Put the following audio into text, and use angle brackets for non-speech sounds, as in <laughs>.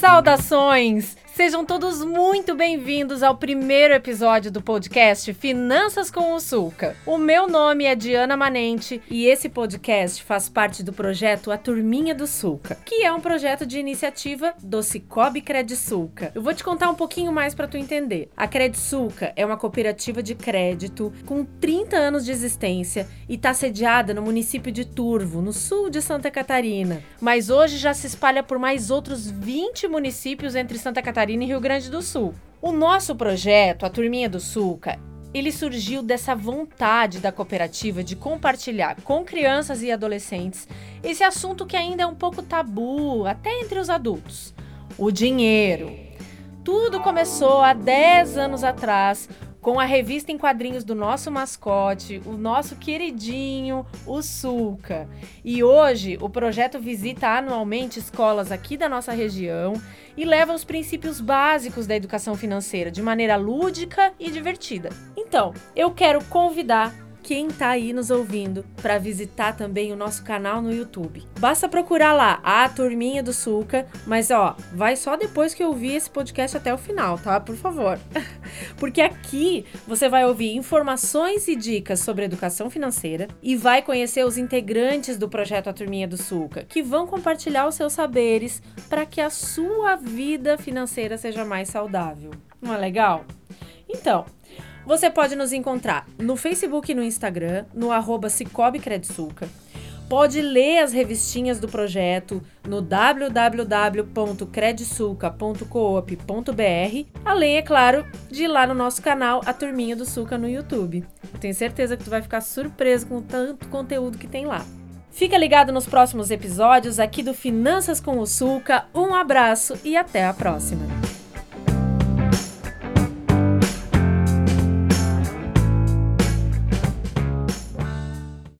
Saudações! Sejam todos muito bem-vindos ao primeiro episódio do podcast Finanças com o Sulca. O meu nome é Diana Manente e esse podcast faz parte do projeto A Turminha do Sulca, que é um projeto de iniciativa do Cicobi Sulca. Eu vou te contar um pouquinho mais para tu entender. A Sulca é uma cooperativa de crédito com 30 anos de existência e está sediada no município de Turvo, no sul de Santa Catarina. Mas hoje já se espalha por mais outros 20 municípios entre Santa Catarina Catarina e Rio Grande do Sul. O nosso projeto, a Turminha do Sulca, ele surgiu dessa vontade da cooperativa de compartilhar com crianças e adolescentes esse assunto que ainda é um pouco tabu, até entre os adultos: o dinheiro. Tudo começou há 10 anos atrás com a revista em quadrinhos do nosso mascote, o nosso queridinho, o Sulca. E hoje o projeto visita anualmente escolas aqui da nossa região e leva os princípios básicos da educação financeira de maneira lúdica e divertida. Então, eu quero convidar quem tá aí nos ouvindo para visitar também o nosso canal no YouTube. Basta procurar lá a Turminha do Sulca, mas ó, vai só depois que ouvir esse podcast até o final, tá? Por favor. <laughs> Porque aqui você vai ouvir informações e dicas sobre educação financeira e vai conhecer os integrantes do projeto A Turminha do Sulca, que vão compartilhar os seus saberes para que a sua vida financeira seja mais saudável. Não é legal? Então, você pode nos encontrar no Facebook e no Instagram, no arroba Cicobi Credsuca. Pode ler as revistinhas do projeto no www.credsulca.coop.br, além, é claro, de ir lá no nosso canal A Turminha do Suca no YouTube. tenho certeza que tu vai ficar surpreso com tanto conteúdo que tem lá. Fica ligado nos próximos episódios aqui do Finanças com o Sulca. Um abraço e até a próxima!